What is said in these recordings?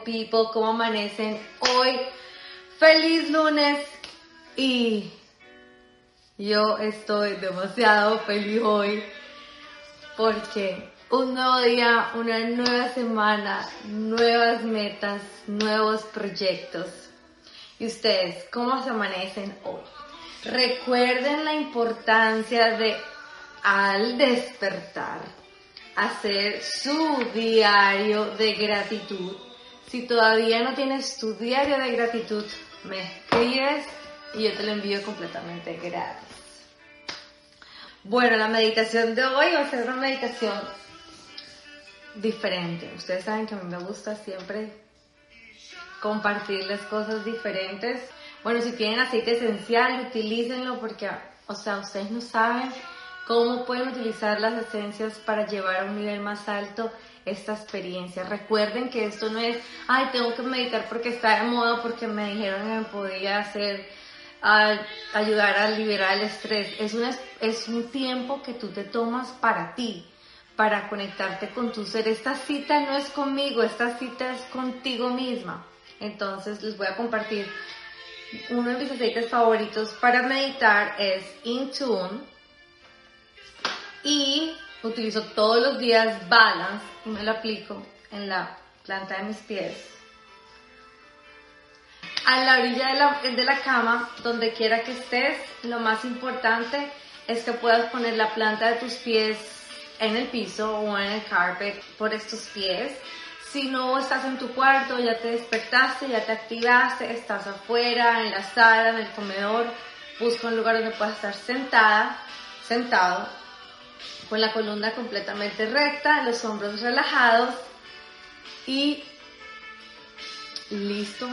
people, ¿cómo amanecen hoy? Feliz lunes y yo estoy demasiado feliz hoy porque un nuevo día, una nueva semana, nuevas metas, nuevos proyectos. ¿Y ustedes cómo se amanecen hoy? Recuerden la importancia de al despertar hacer su diario de gratitud. Si todavía no tienes tu diario de gratitud, me escribes y yo te lo envío completamente gratis. Bueno, la meditación de hoy va a ser una meditación diferente. Ustedes saben que a mí me gusta siempre compartirles cosas diferentes. Bueno, si tienen aceite esencial, utilícenlo porque, o sea, ustedes no saben cómo pueden utilizar las esencias para llevar a un nivel más alto esta experiencia. Recuerden que esto no es, ay, tengo que meditar porque está de moda, porque me dijeron que me podía hacer, ayudar a liberar el estrés. Es, una, es un tiempo que tú te tomas para ti, para conectarte con tu ser. Esta cita no es conmigo, esta cita es contigo misma. Entonces les voy a compartir uno de mis aceites favoritos para meditar es Intune y utilizo todos los días Balance y me lo aplico en la planta de mis pies. A la orilla de la, de la cama, donde quiera que estés, lo más importante es que puedas poner la planta de tus pies en el piso o en el carpet por estos pies. Si no estás en tu cuarto, ya te despertaste, ya te activaste, estás afuera, en la sala, en el comedor, busca un lugar donde puedas estar sentada, sentado con la columna completamente recta, los hombros relajados y listo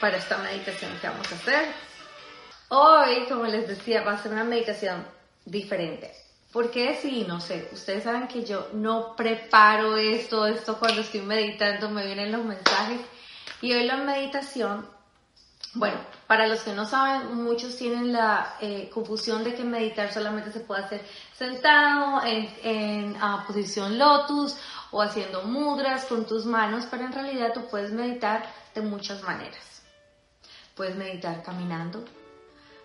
para esta meditación que vamos a hacer. Hoy, como les decía, va a ser una meditación diferente. ¿Por qué sí? No sé. Ustedes saben que yo no preparo esto, esto cuando estoy meditando me vienen los mensajes. Y hoy la meditación bueno, para los que no saben, muchos tienen la eh, confusión de que meditar solamente se puede hacer sentado, en, posición lotus o haciendo mudras con tus manos, pero en realidad tú puedes meditar de muchas maneras. Puedes meditar caminando,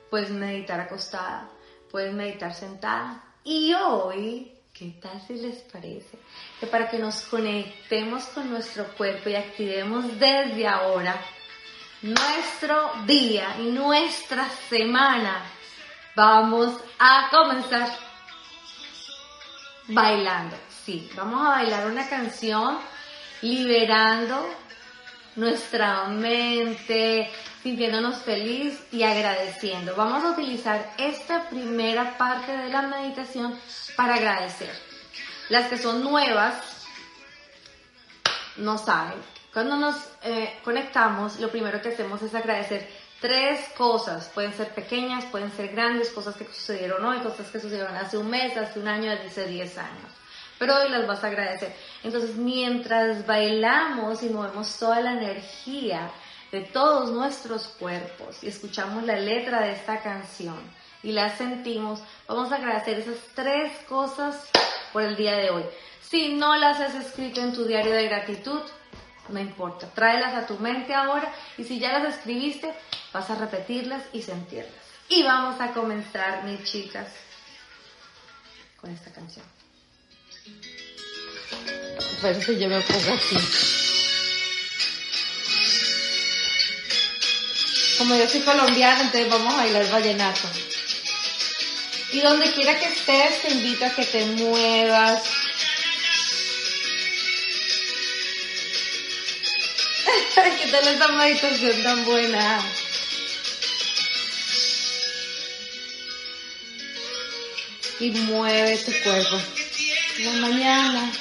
puedes meditar acostada, puedes meditar sentada. Y hoy, ¿qué tal si les parece? Que para que nos conectemos con nuestro cuerpo y activemos desde ahora, nuestro día y nuestra semana. Vamos a comenzar bailando. Sí, vamos a bailar una canción liberando nuestra mente, sintiéndonos feliz y agradeciendo. Vamos a utilizar esta primera parte de la meditación para agradecer. Las que son nuevas no saben cuando nos eh, conectamos, lo primero que hacemos es agradecer tres cosas. Pueden ser pequeñas, pueden ser grandes, cosas que sucedieron hoy, cosas que sucedieron hace un mes, hace un año, hace 10 años. Pero hoy las vas a agradecer. Entonces, mientras bailamos y movemos toda la energía de todos nuestros cuerpos y escuchamos la letra de esta canción y la sentimos, vamos a agradecer esas tres cosas por el día de hoy. Si no las has escrito en tu diario de gratitud, no importa, tráelas a tu mente ahora y si ya las escribiste, vas a repetirlas y sentirlas. Y vamos a comenzar, mis chicas, con esta canción. Parece que yo me pongo así. Como yo soy colombiana, entonces vamos a bailar vallenato. Y donde quiera que estés, te invito a que te muevas, ¿Qué tal esta meditación tan buena? Y mueve tu cuerpo. La mañana.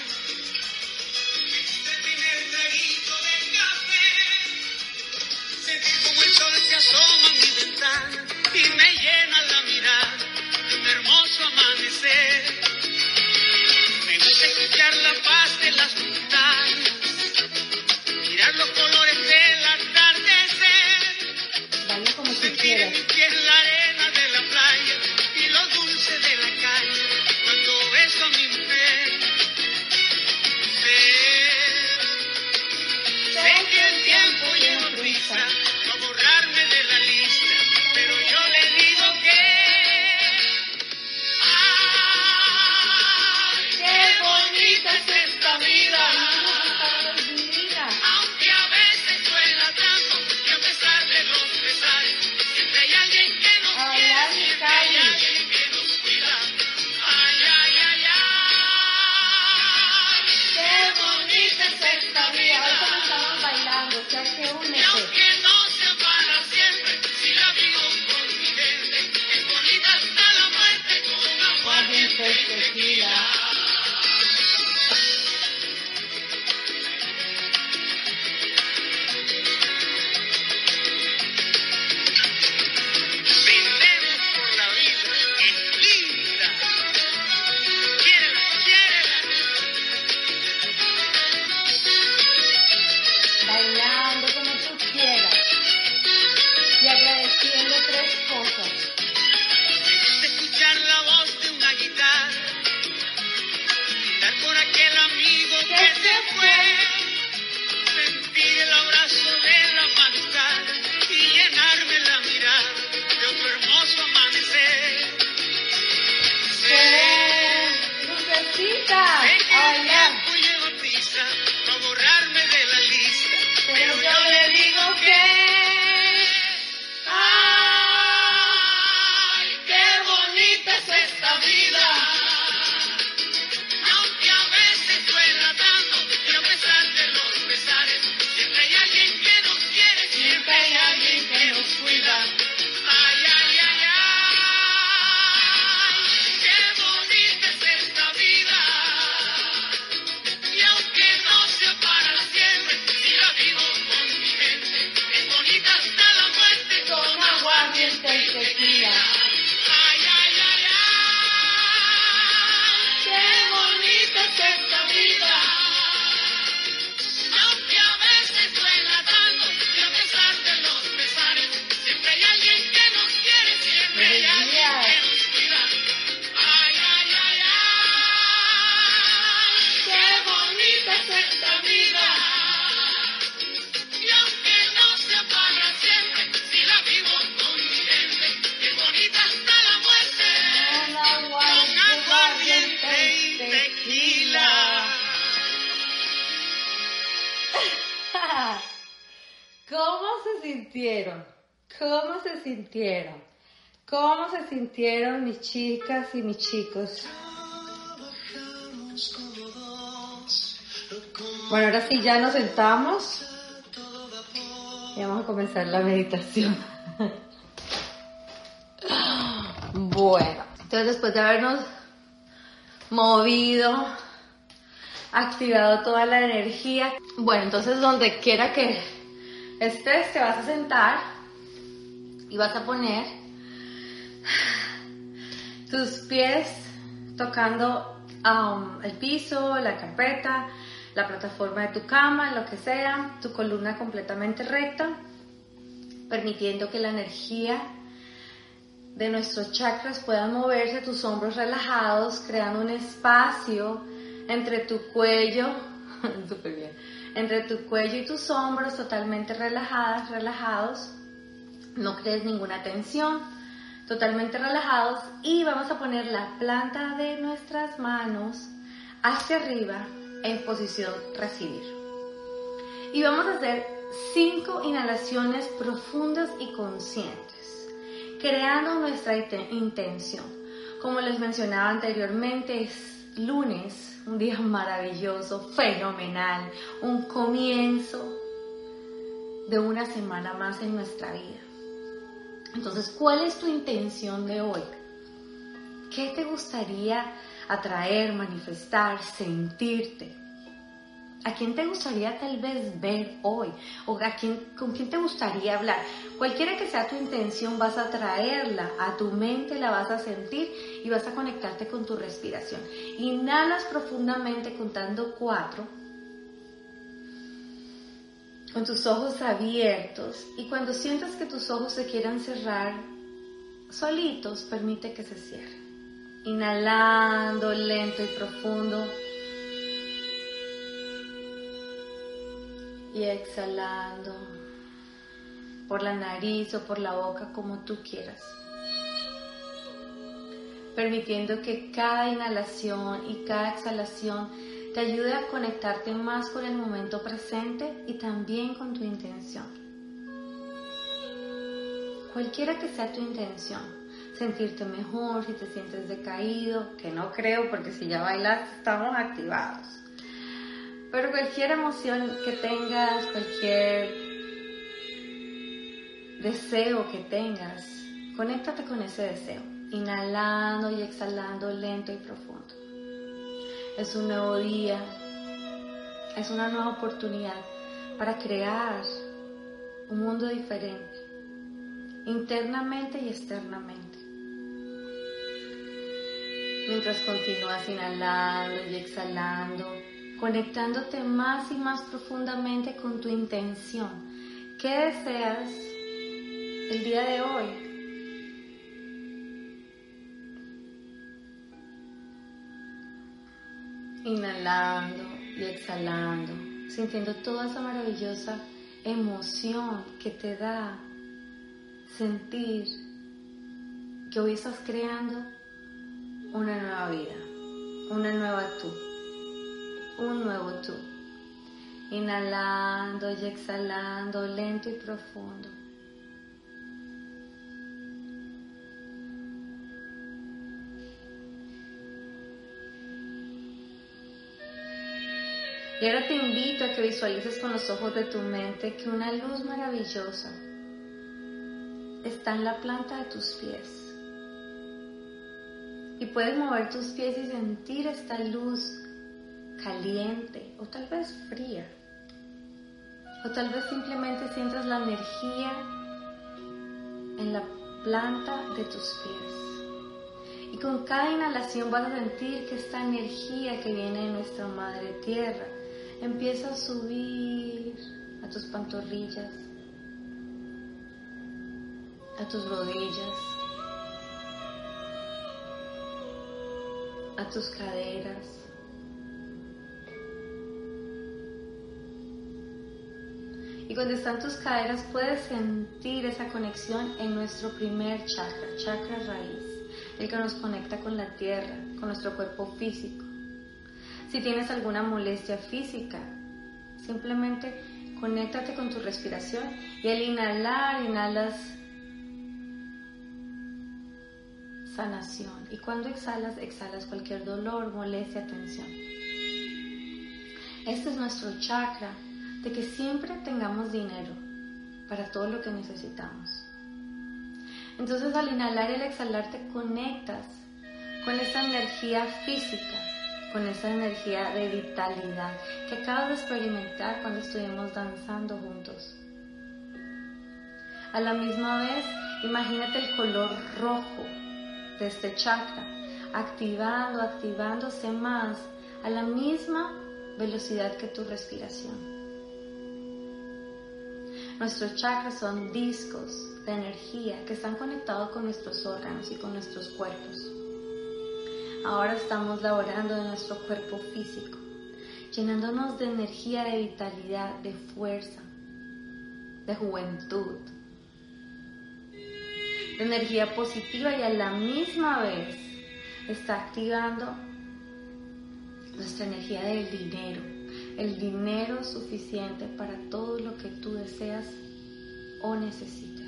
¿Cómo se sintieron? ¿Cómo se sintieron? ¿Cómo se sintieron mis chicas y mis chicos? Bueno, ahora sí ya nos sentamos y vamos a comenzar la meditación. Bueno, entonces después de habernos movido, activado toda la energía, bueno, entonces donde quiera que estés, te vas a sentar y vas a poner tus pies tocando um, el piso, la carpeta, la plataforma de tu cama, lo que sea, tu columna completamente recta, permitiendo que la energía de nuestros chakras puedan moverse, tus hombros relajados, creando un espacio entre tu cuello, bien, entre tu cuello y tus hombros totalmente relajadas, relajados, no crees ninguna tensión, totalmente relajados. Y vamos a poner la planta de nuestras manos hacia arriba en posición recibir. Y vamos a hacer cinco inhalaciones profundas y conscientes, creando nuestra intención. Como les mencionaba anteriormente, es lunes, un día maravilloso, fenomenal, un comienzo de una semana más en nuestra vida. Entonces, ¿cuál es tu intención de hoy? ¿Qué te gustaría atraer, manifestar, sentirte? ¿A quién te gustaría tal vez ver hoy? ¿O a quién, con quién te gustaría hablar? Cualquiera que sea tu intención, vas a traerla a tu mente, la vas a sentir y vas a conectarte con tu respiración. Inhalas profundamente contando cuatro, con tus ojos abiertos y cuando sientas que tus ojos se quieran cerrar solitos, permite que se cierren. Inhalando lento y profundo. Y exhalando por la nariz o por la boca como tú quieras. Permitiendo que cada inhalación y cada exhalación te ayude a conectarte más con el momento presente y también con tu intención. Cualquiera que sea tu intención, sentirte mejor, si te sientes decaído, que no creo porque si ya bailas estamos activados. Pero cualquier emoción que tengas, cualquier deseo que tengas, conéctate con ese deseo, inhalando y exhalando lento y profundo. Es un nuevo día, es una nueva oportunidad para crear un mundo diferente, internamente y externamente. Mientras continúas inhalando y exhalando, conectándote más y más profundamente con tu intención. ¿Qué deseas el día de hoy? Inhalando y exhalando, sintiendo toda esa maravillosa emoción que te da sentir que hoy estás creando una nueva vida, una nueva tú, un nuevo tú. Inhalando y exhalando lento y profundo. Y ahora te invito a que visualices con los ojos de tu mente que una luz maravillosa está en la planta de tus pies. Y puedes mover tus pies y sentir esta luz caliente o tal vez fría. O tal vez simplemente sientas la energía en la planta de tus pies. Y con cada inhalación vas a sentir que esta energía que viene de nuestra Madre Tierra Empieza a subir a tus pantorrillas, a tus rodillas, a tus caderas. Y cuando están tus caderas puedes sentir esa conexión en nuestro primer chakra, chakra raíz, el que nos conecta con la tierra, con nuestro cuerpo físico. Si tienes alguna molestia física, simplemente conéctate con tu respiración y al inhalar, inhalas sanación. Y cuando exhalas, exhalas cualquier dolor, molestia, tensión. Este es nuestro chakra de que siempre tengamos dinero para todo lo que necesitamos. Entonces al inhalar y al exhalar te conectas con esa energía física con esa energía de vitalidad que acabas de experimentar cuando estuvimos danzando juntos. A la misma vez, imagínate el color rojo de este chakra, activando, activándose más a la misma velocidad que tu respiración. Nuestros chakras son discos de energía que están conectados con nuestros órganos y con nuestros cuerpos. Ahora estamos laborando en nuestro cuerpo físico, llenándonos de energía, de vitalidad, de fuerza, de juventud, de energía positiva y a la misma vez está activando nuestra energía del dinero, el dinero suficiente para todo lo que tú deseas o necesitas.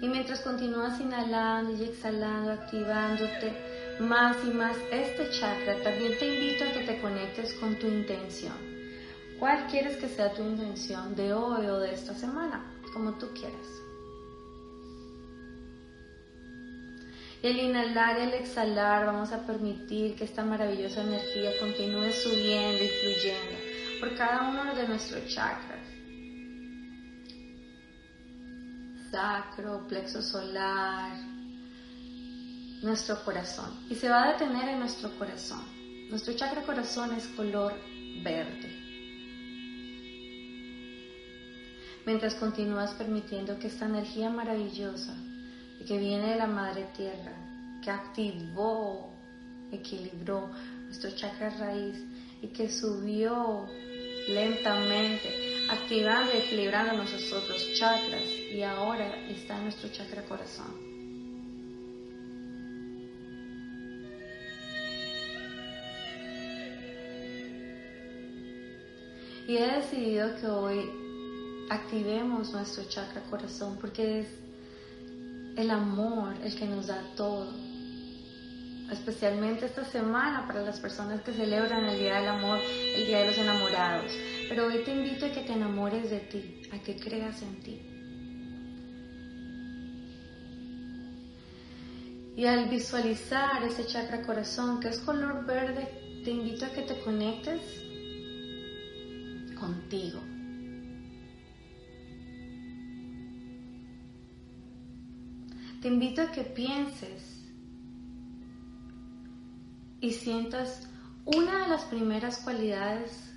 Y mientras continúas inhalando y exhalando, activándote más y más este chakra, también te invito a que te conectes con tu intención. ¿Cuál quieres que sea tu intención de hoy o de esta semana? Como tú quieras. Al inhalar y al exhalar vamos a permitir que esta maravillosa energía continúe subiendo y fluyendo por cada uno de nuestros chakras sacro, plexo solar, nuestro corazón. Y se va a detener en nuestro corazón. Nuestro chakra corazón es color verde. Mientras continúas permitiendo que esta energía maravillosa que viene de la Madre Tierra, que activó, equilibró nuestro chakra raíz y que subió lentamente activando y equilibrando nuestros otros chakras y ahora está nuestro chakra corazón. Y he decidido que hoy activemos nuestro chakra corazón porque es el amor el que nos da todo. Especialmente esta semana para las personas que celebran el Día del Amor, el Día de los Enamorados. Pero hoy te invito a que te enamores de ti, a que creas en ti. Y al visualizar ese chakra corazón que es color verde, te invito a que te conectes contigo. Te invito a que pienses y sientas una de las primeras cualidades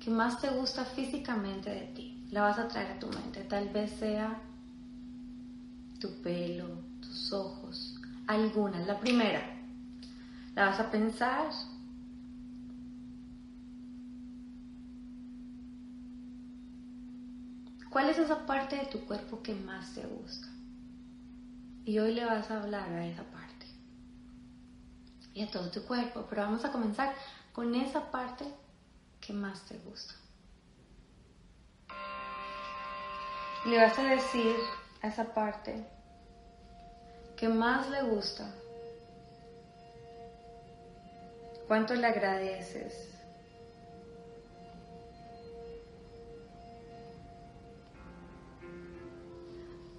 que más te gusta físicamente de ti. La vas a traer a tu mente. Tal vez sea tu pelo, tus ojos, alguna. La primera. La vas a pensar. ¿Cuál es esa parte de tu cuerpo que más te gusta? Y hoy le vas a hablar a esa parte. Y a todo tu cuerpo. Pero vamos a comenzar con esa parte que más te gusta. Le vas a decir a esa parte que más le gusta cuánto le agradeces.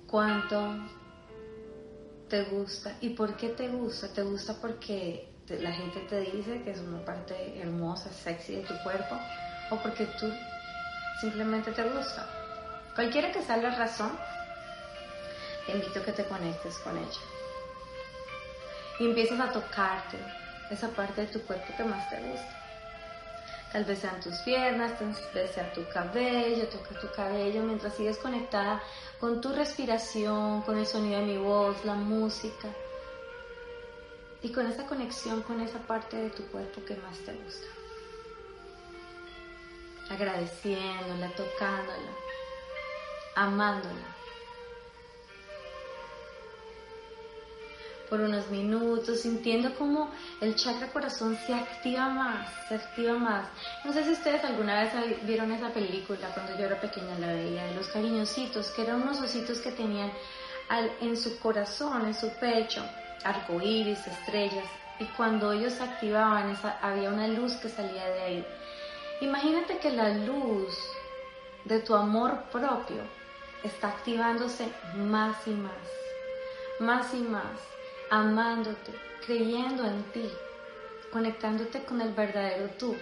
Cuánto te gusta y por qué te gusta. Te gusta porque la gente te dice que es una parte hermosa, sexy de tu cuerpo o porque tú simplemente te gusta. Cualquiera que sea la razón, te invito a que te conectes con ella. Y empiezas a tocarte esa parte de tu cuerpo que más te gusta. Tal vez sean tus piernas, tal vez sea tu cabello, toca tu cabello mientras sigues conectada con tu respiración, con el sonido de mi voz, la música y con esa conexión con esa parte de tu cuerpo que más te gusta. Agradeciéndola, tocándola, amándola. Por unos minutos, sintiendo como el chakra corazón se activa más, se activa más. No sé si ustedes alguna vez vieron esa película cuando yo era pequeña, la veía, de los cariñositos, que eran unos ositos que tenían en su corazón, en su pecho, arcoíris, estrellas, y cuando ellos se activaban, había una luz que salía de ahí. Imagínate que la luz de tu amor propio está activándose más y más, más y más amándote, creyendo en ti, conectándote con el verdadero tú.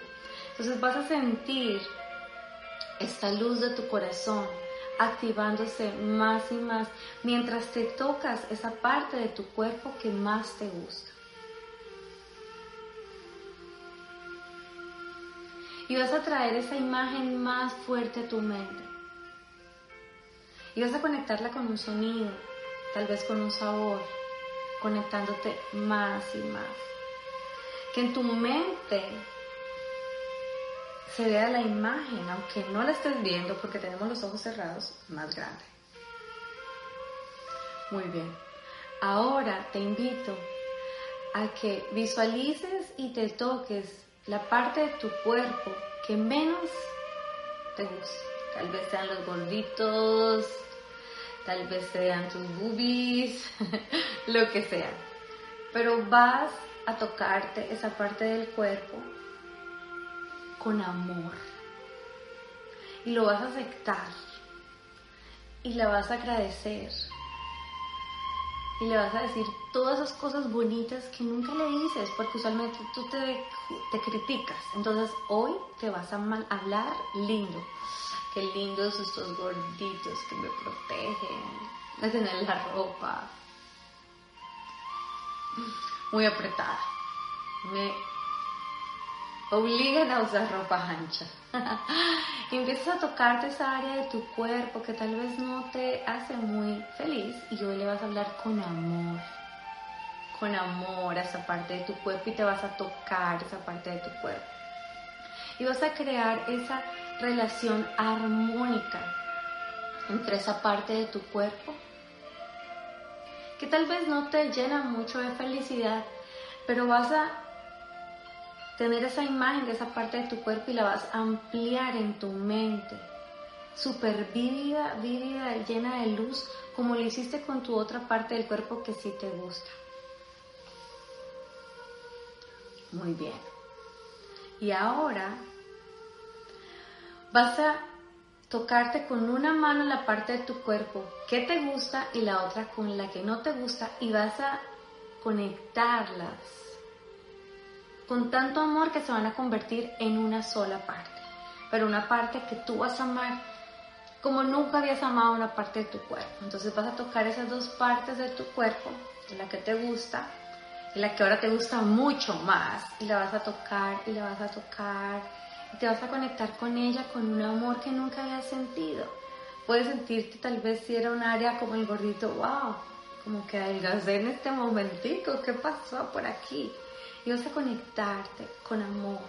Entonces vas a sentir esta luz de tu corazón activándose más y más mientras te tocas esa parte de tu cuerpo que más te gusta. Y vas a traer esa imagen más fuerte a tu mente. Y vas a conectarla con un sonido, tal vez con un sabor, conectándote más y más. Que en tu mente se vea la imagen, aunque no la estés viendo porque tenemos los ojos cerrados, más grande. Muy bien. Ahora te invito a que visualices y te toques la parte de tu cuerpo que menos te gusta. Tal vez sean los gorditos, tal vez sean tus boobies, lo que sea. Pero vas a tocarte esa parte del cuerpo con amor. Y lo vas a aceptar. Y la vas a agradecer. Y le vas a decir todas esas cosas bonitas que nunca le dices, porque usualmente tú te, te criticas. Entonces hoy te vas a mal, hablar lindo Qué lindos estos gorditos que me protegen de tener la ropa muy apretada. Me obligan a usar ropa ancha. empiezas a tocarte esa área de tu cuerpo que tal vez no te hace muy feliz y hoy le vas a hablar con amor. Con amor a esa parte de tu cuerpo y te vas a tocar esa parte de tu cuerpo. Y vas a crear esa relación armónica entre esa parte de tu cuerpo que tal vez no te llena mucho de felicidad, pero vas a tener esa imagen de esa parte de tu cuerpo y la vas a ampliar en tu mente, súper vívida, vívida, llena de luz, como lo hiciste con tu otra parte del cuerpo que sí te gusta. Muy bien. Y ahora vas a tocarte con una mano la parte de tu cuerpo que te gusta y la otra con la que no te gusta y vas a conectarlas con tanto amor que se van a convertir en una sola parte, pero una parte que tú vas a amar como nunca habías amado una parte de tu cuerpo. Entonces vas a tocar esas dos partes de tu cuerpo, la que te gusta y la que ahora te gusta mucho más, y la vas a tocar y la vas a tocar te vas a conectar con ella con un amor que nunca habías sentido. Puedes sentirte tal vez si era un área como el gordito, wow, como que adelgacé en este momentico, ¿qué pasó por aquí? y vas a conectarte con amor,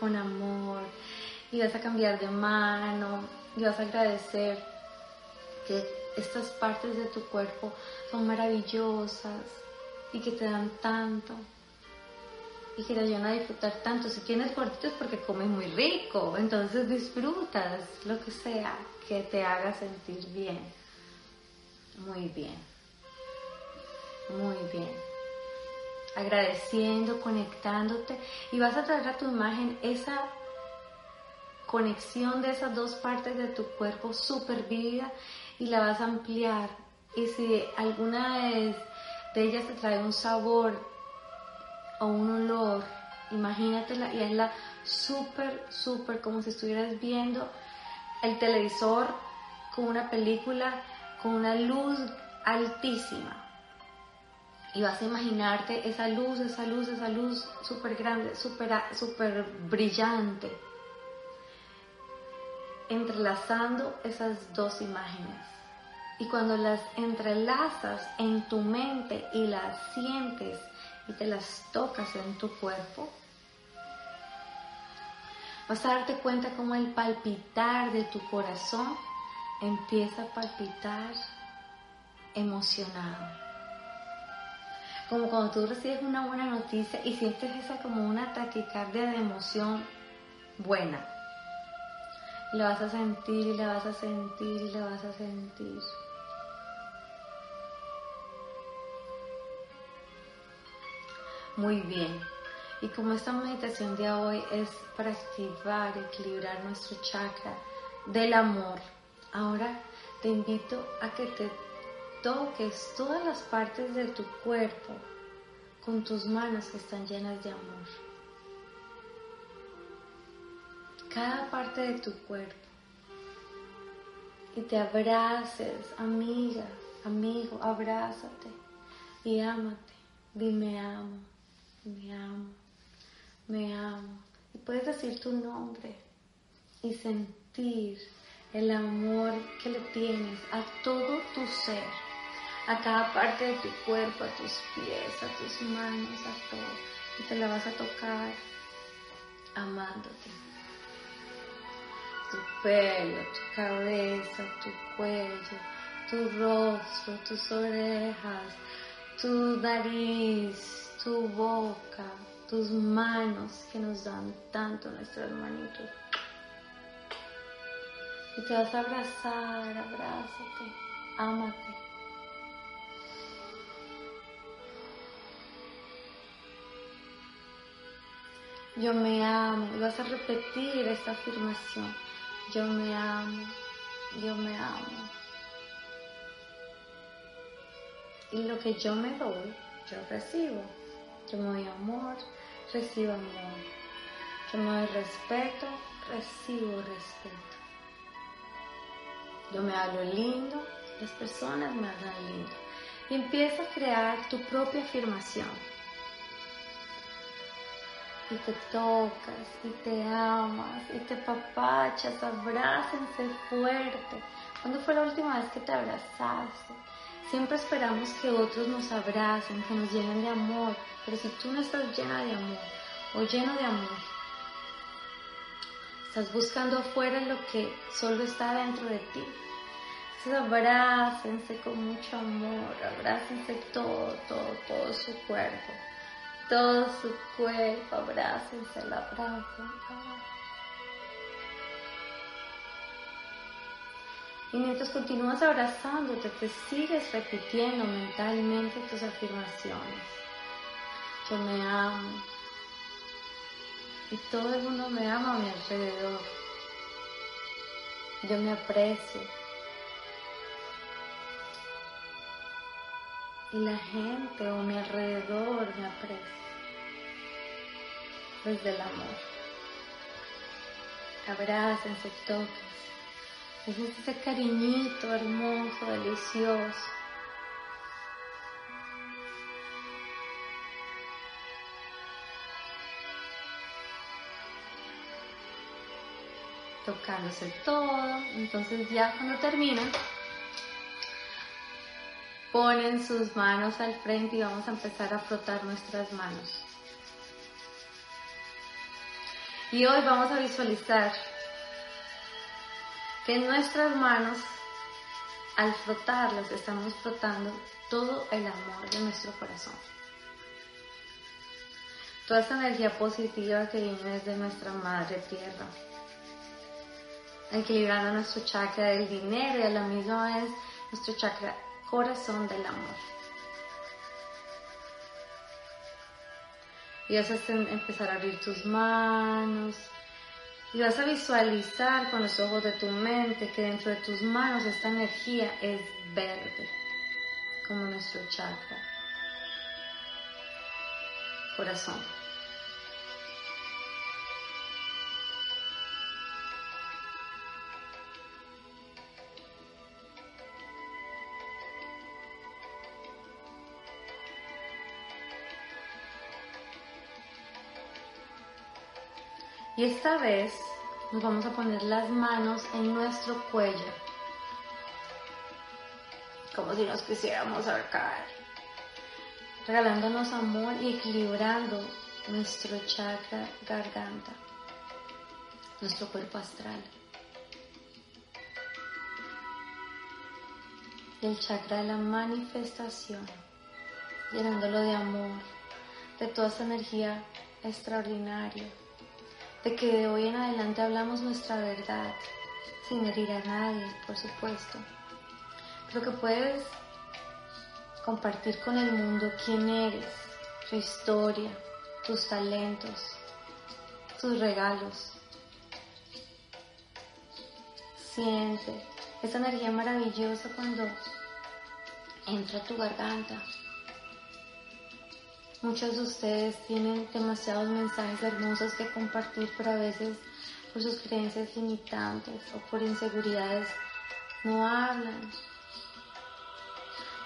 con amor, y vas a cambiar de mano, y vas a agradecer que estas partes de tu cuerpo son maravillosas y que te dan tanto y que te ayudan a disfrutar tanto. Si tienes gorditos porque comes muy rico, entonces disfrutas lo que sea que te haga sentir bien. Muy bien. Muy bien. Agradeciendo, conectándote y vas a traer a tu imagen esa conexión de esas dos partes de tu cuerpo súper vívida y la vas a ampliar. Y si alguna de ellas te trae un sabor o un olor, imagínatela y hazla súper, súper como si estuvieras viendo el televisor con una película con una luz altísima. Y vas a imaginarte esa luz, esa luz, esa luz súper grande, súper super brillante, entrelazando esas dos imágenes. Y cuando las entrelazas en tu mente y las sientes y te las tocas en tu cuerpo, vas a darte cuenta cómo el palpitar de tu corazón empieza a palpitar emocionado. Como cuando tú recibes una buena noticia y sientes esa como una taquicardia de emoción buena. La vas a sentir la vas a sentir la vas a sentir. Muy bien. Y como esta meditación de hoy es para activar equilibrar nuestro chakra del amor, ahora te invito a que te toques todas las partes de tu cuerpo con tus manos que están llenas de amor. Cada parte de tu cuerpo. Y te abraces, amiga, amigo, abrázate y ámate. Dime amo me amo, me amo. Y puedes decir tu nombre y sentir el amor que le tienes a todo tu ser, a cada parte de tu cuerpo, a tus pies, a tus manos, a todo. Y te la vas a tocar amándote. Tu pelo, tu cabeza, tu cuello, tu rostro, tus orejas, tu nariz, tu boca, tus manos que nos dan tanto nuestras manitos. Y te vas a abrazar, abrázate, ámate. Yo me amo. Y vas a repetir esta afirmación. Yo me amo. Yo me amo. Y lo que yo me doy, yo recibo. Yo me doy amor, recibo amor. Yo me doy respeto, recibo respeto. Yo me hablo lindo, las personas me hablan lindo. Y empieza a crear tu propia afirmación. Y te tocas, y te amas, y te papachas, abrácense fuerte. ¿Cuándo fue la última vez que te abrazaste? Siempre esperamos que otros nos abracen, que nos llenen de amor, pero si tú no estás llena de amor o lleno de amor, estás buscando afuera lo que solo está dentro de ti. Entonces abrácense con mucho amor, abrácense todo, todo, todo su cuerpo, todo su cuerpo, abrácense, la abracen. Y mientras continúas abrazándote, te sigues repitiendo mentalmente tus afirmaciones. Yo me amo. Y todo el mundo me ama a mi alrededor. Yo me aprecio. Y la gente a mi alrededor me aprecia. Desde el amor. Abrácense, toquen. Es ese cariñito hermoso, delicioso. Tocándose todo. Entonces ya cuando terminan, ponen sus manos al frente y vamos a empezar a frotar nuestras manos. Y hoy vamos a visualizar que nuestras manos, al frotarlas, estamos frotando todo el amor de nuestro corazón. Toda esa energía positiva que viene desde nuestra madre tierra. Equilibrando nuestro chakra del dinero y a la misma vez nuestro chakra corazón del amor. Y vas a empezar a abrir tus manos y vas a visualizar con los ojos de tu mente que dentro de tus manos esta energía es verde, como nuestro chakra. Corazón. Y esta vez nos vamos a poner las manos en nuestro cuello, como si nos quisiéramos ahorcar, regalándonos amor y equilibrando nuestro chakra garganta, nuestro cuerpo astral. El chakra de la manifestación, llenándolo de amor, de toda esa energía extraordinaria de que de hoy en adelante hablamos nuestra verdad, sin herir a nadie, por supuesto, pero que puedes compartir con el mundo quién eres, tu historia, tus talentos, tus regalos. Siente esa energía maravillosa cuando entra a tu garganta, Muchos de ustedes tienen demasiados mensajes hermosos que compartir, pero a veces por sus creencias limitantes o por inseguridades no hablan.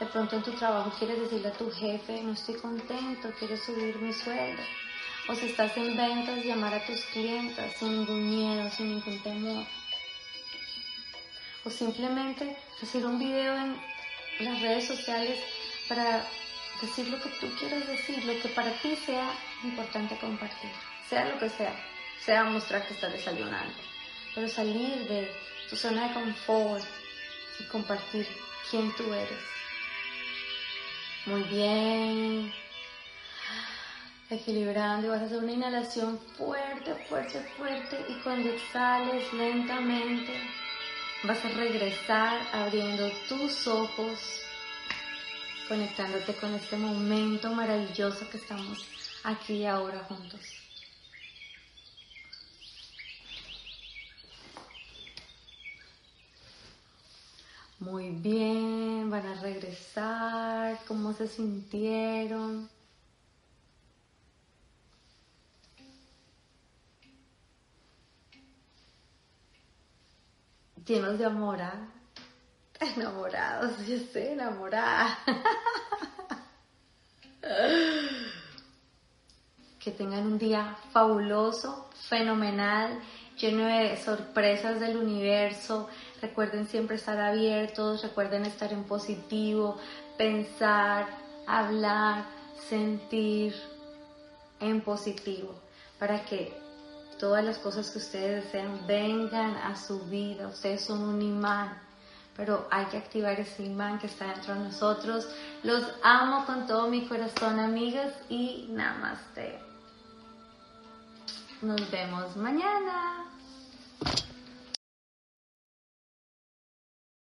De pronto en tu trabajo quieres decirle a tu jefe, no estoy contento, quiero subir mi sueldo. O si estás en ventas, llamar a tus clientes sin ningún miedo, sin ningún temor. O simplemente hacer un video en las redes sociales para decir lo que tú quieras decir, lo que para ti sea importante compartir, sea lo que sea, sea mostrar que estás desayunando, pero salir de tu zona de confort y compartir quién tú eres. Muy bien. Equilibrando y vas a hacer una inhalación fuerte, fuerte, fuerte y cuando exhales lentamente vas a regresar abriendo tus ojos conectándote con este momento maravilloso que estamos aquí y ahora juntos. Muy bien, van a regresar, cómo se sintieron. Llenos de amor, ¿ah? Enamorados, yo estoy enamorada. que tengan un día fabuloso, fenomenal, lleno de sorpresas del universo. Recuerden siempre estar abiertos, recuerden estar en positivo, pensar, hablar, sentir en positivo, para que todas las cosas que ustedes desean vengan a su vida. Ustedes son un imán pero hay que activar ese imán que está dentro de nosotros. Los amo con todo mi corazón, amigas, y namaste. Nos vemos mañana.